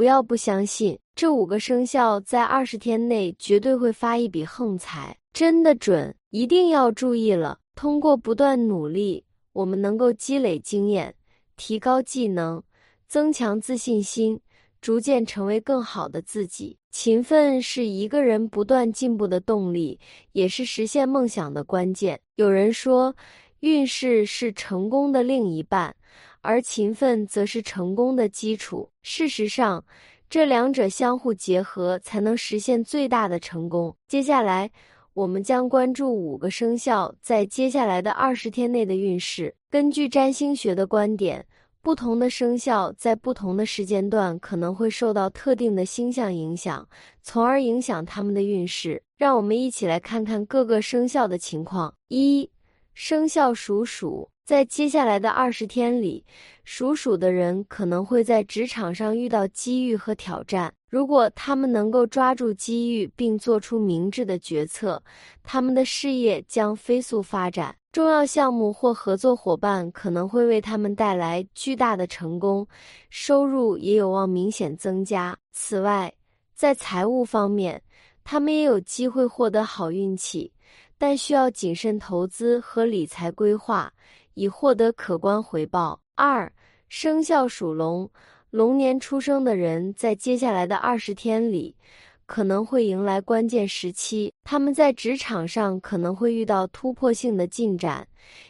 不要不相信，这五个生肖在二十天内绝对会发一笔横财，真的准，一定要注意了。通过不断努力，我们能够积累经验，提高技能，增强自信心，逐渐成为更好的自己。勤奋是一个人不断进步的动力，也是实现梦想的关键。有人说，运势是成功的另一半。而勤奋则是成功的基础。事实上，这两者相互结合，才能实现最大的成功。接下来，我们将关注五个生肖在接下来的二十天内的运势。根据占星学的观点，不同的生肖在不同的时间段可能会受到特定的星象影响，从而影响他们的运势。让我们一起来看看各个生肖的情况。一、生肖属鼠。在接下来的二十天里，属鼠的人可能会在职场上遇到机遇和挑战。如果他们能够抓住机遇并做出明智的决策，他们的事业将飞速发展。重要项目或合作伙伴可能会为他们带来巨大的成功，收入也有望明显增加。此外，在财务方面，他们也有机会获得好运气，但需要谨慎投资和理财规划。以获得可观回报。二生肖属龙，龙年出生的人在接下来的二十天里可能会迎来关键时期，他们在职场上可能会遇到突破性的进展，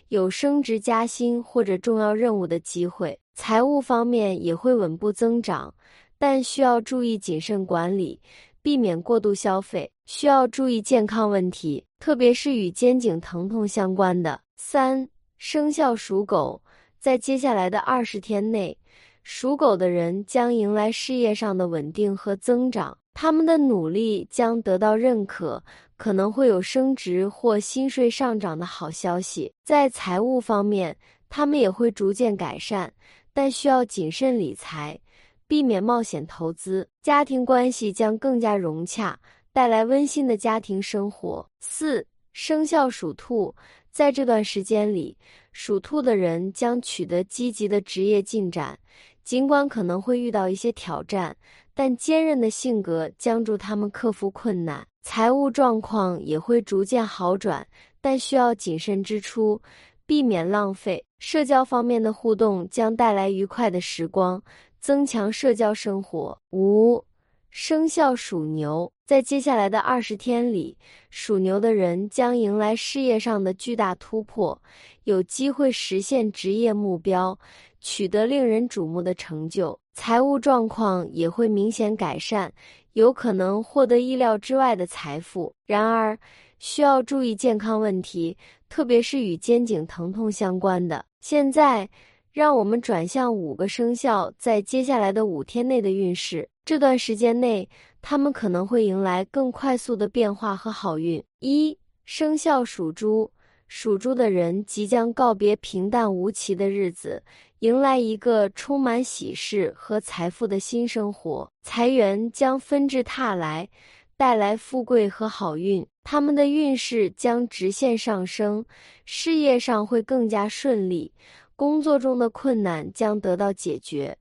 有升职加薪或者重要任务的机会。财务方面也会稳步增长，但需要注意谨慎管理，避免过度消费。需要注意健康问题，特别是与肩颈疼痛相关的。三。生肖属狗，在接下来的二十天内，属狗的人将迎来事业上的稳定和增长，他们的努力将得到认可，可能会有升职或薪水上涨的好消息。在财务方面，他们也会逐渐改善，但需要谨慎理财，避免冒险投资。家庭关系将更加融洽，带来温馨的家庭生活。四生肖属兔。在这段时间里，属兔的人将取得积极的职业进展，尽管可能会遇到一些挑战，但坚韧的性格将助他们克服困难。财务状况也会逐渐好转，但需要谨慎支出，避免浪费。社交方面的互动将带来愉快的时光，增强社交生活。五。生肖属牛，在接下来的二十天里，属牛的人将迎来事业上的巨大突破，有机会实现职业目标，取得令人瞩目的成就。财务状况也会明显改善，有可能获得意料之外的财富。然而，需要注意健康问题，特别是与肩颈疼痛相关的。现在。让我们转向五个生肖在接下来的五天内的运势。这段时间内，他们可能会迎来更快速的变化和好运。一生肖属猪，属猪的人即将告别平淡无奇的日子，迎来一个充满喜事和财富的新生活。财源将纷至沓来，带来富贵和好运。他们的运势将直线上升，事业上会更加顺利。工作中的困难将得到解决，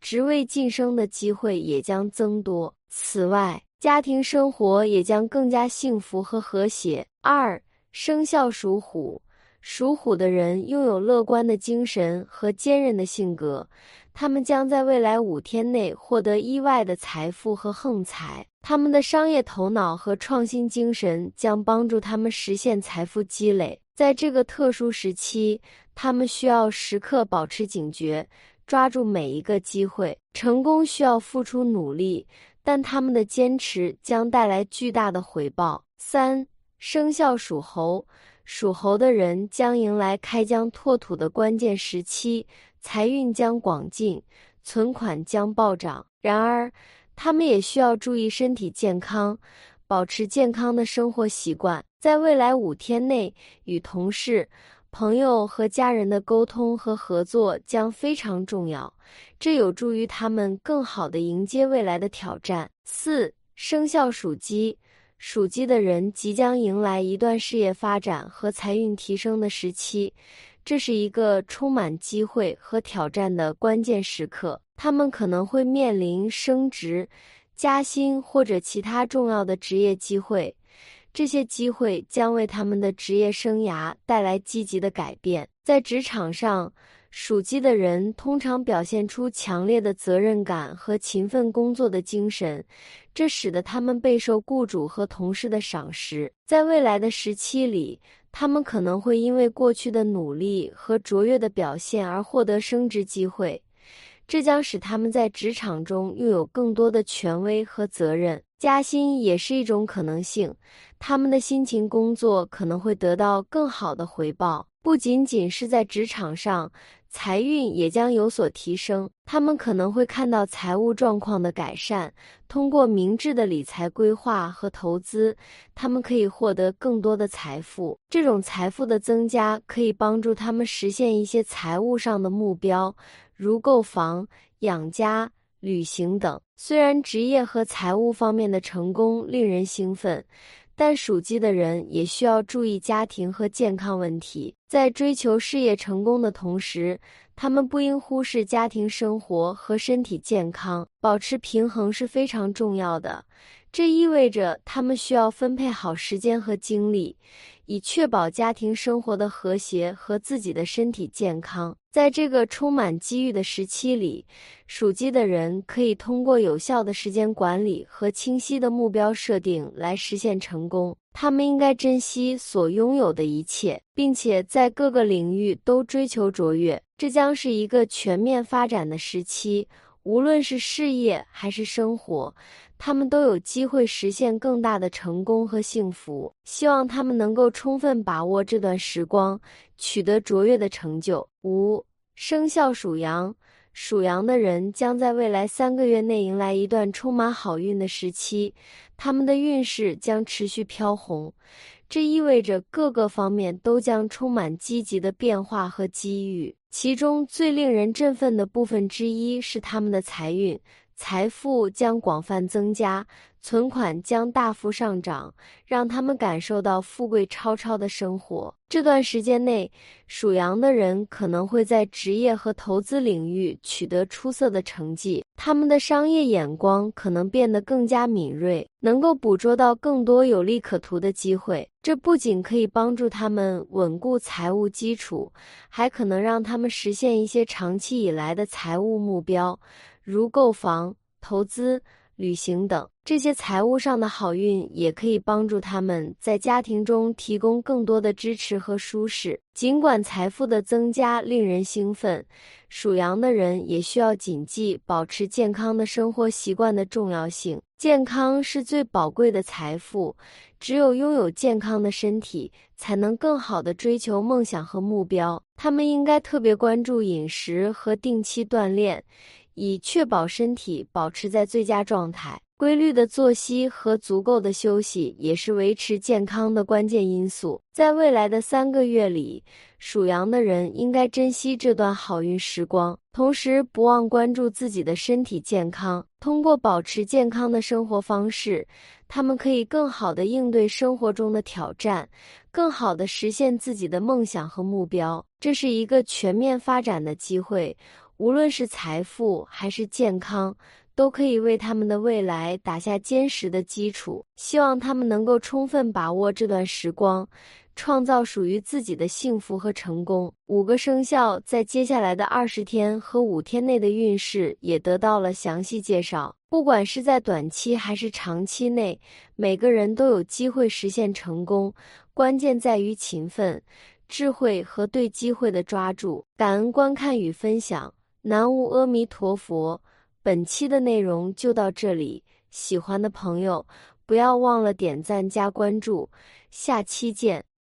职位晋升的机会也将增多。此外，家庭生活也将更加幸福和和谐。二生肖属虎，属虎的人拥有乐观的精神和坚韧的性格，他们将在未来五天内获得意外的财富和横财。他们的商业头脑和创新精神将帮助他们实现财富积累。在这个特殊时期，他们需要时刻保持警觉，抓住每一个机会。成功需要付出努力，但他们的坚持将带来巨大的回报。三生肖属猴，属猴的人将迎来开疆拓土的关键时期，财运将广进，存款将暴涨。然而，他们也需要注意身体健康。保持健康的生活习惯，在未来五天内，与同事、朋友和家人的沟通和合作将非常重要，这有助于他们更好地迎接未来的挑战。四生肖属鸡，属鸡的人即将迎来一段事业发展和财运提升的时期，这是一个充满机会和挑战的关键时刻。他们可能会面临升职、加薪或者其他重要的职业机会。这些机会将为他们的职业生涯带来积极的改变。在职场上，属鸡的人通常表现出强烈的责任感和勤奋工作的精神，这使得他们备受雇主和同事的赏识。在未来的时期里，他们可能会因为过去的努力和卓越的表现而获得升职机会，这将使他们在职场中拥有更多的权威和责任。加薪也是一种可能性，他们的辛勤工作可能会得到更好的回报。不仅仅是在职场上，财运也将有所提升。他们可能会看到财务状况的改善，通过明智的理财规划和投资，他们可以获得更多的财富。这种财富的增加可以帮助他们实现一些财务上的目标，如购房、养家、旅行等。虽然职业和财务方面的成功令人兴奋。但属鸡的人也需要注意家庭和健康问题，在追求事业成功的同时，他们不应忽视家庭生活和身体健康，保持平衡是非常重要的。这意味着他们需要分配好时间和精力。以确保家庭生活的和谐和自己的身体健康。在这个充满机遇的时期里，属鸡的人可以通过有效的时间管理和清晰的目标设定来实现成功。他们应该珍惜所拥有的一切，并且在各个领域都追求卓越。这将是一个全面发展的时期，无论是事业还是生活。他们都有机会实现更大的成功和幸福。希望他们能够充分把握这段时光，取得卓越的成就。五生肖属羊，属羊的人将在未来三个月内迎来一段充满好运的时期，他们的运势将持续飘红，这意味着各个方面都将充满积极的变化和机遇。其中最令人振奋的部分之一是他们的财运。财富将广泛增加，存款将大幅上涨，让他们感受到富贵超超的生活。这段时间内，属羊的人可能会在职业和投资领域取得出色的成绩，他们的商业眼光可能变得更加敏锐，能够捕捉到更多有利可图的机会。这不仅可以帮助他们稳固财务基础，还可能让他们实现一些长期以来的财务目标。如购房、投资、旅行等，这些财务上的好运也可以帮助他们在家庭中提供更多的支持和舒适。尽管财富的增加令人兴奋，属羊的人也需要谨记保持健康的生活习惯的重要性。健康是最宝贵的财富，只有拥有健康的身体，才能更好的追求梦想和目标。他们应该特别关注饮食和定期锻炼。以确保身体保持在最佳状态，规律的作息和足够的休息也是维持健康的关键因素。在未来的三个月里，属羊的人应该珍惜这段好运时光，同时不忘关注自己的身体健康。通过保持健康的生活方式，他们可以更好地应对生活中的挑战，更好地实现自己的梦想和目标。这是一个全面发展的机会。无论是财富还是健康，都可以为他们的未来打下坚实的基础。希望他们能够充分把握这段时光，创造属于自己的幸福和成功。五个生肖在接下来的二十天和五天内的运势也得到了详细介绍。不管是在短期还是长期内，每个人都有机会实现成功。关键在于勤奋、智慧和对机会的抓住。感恩观看与分享。南无阿弥陀佛，本期的内容就到这里。喜欢的朋友不要忘了点赞加关注，下期见。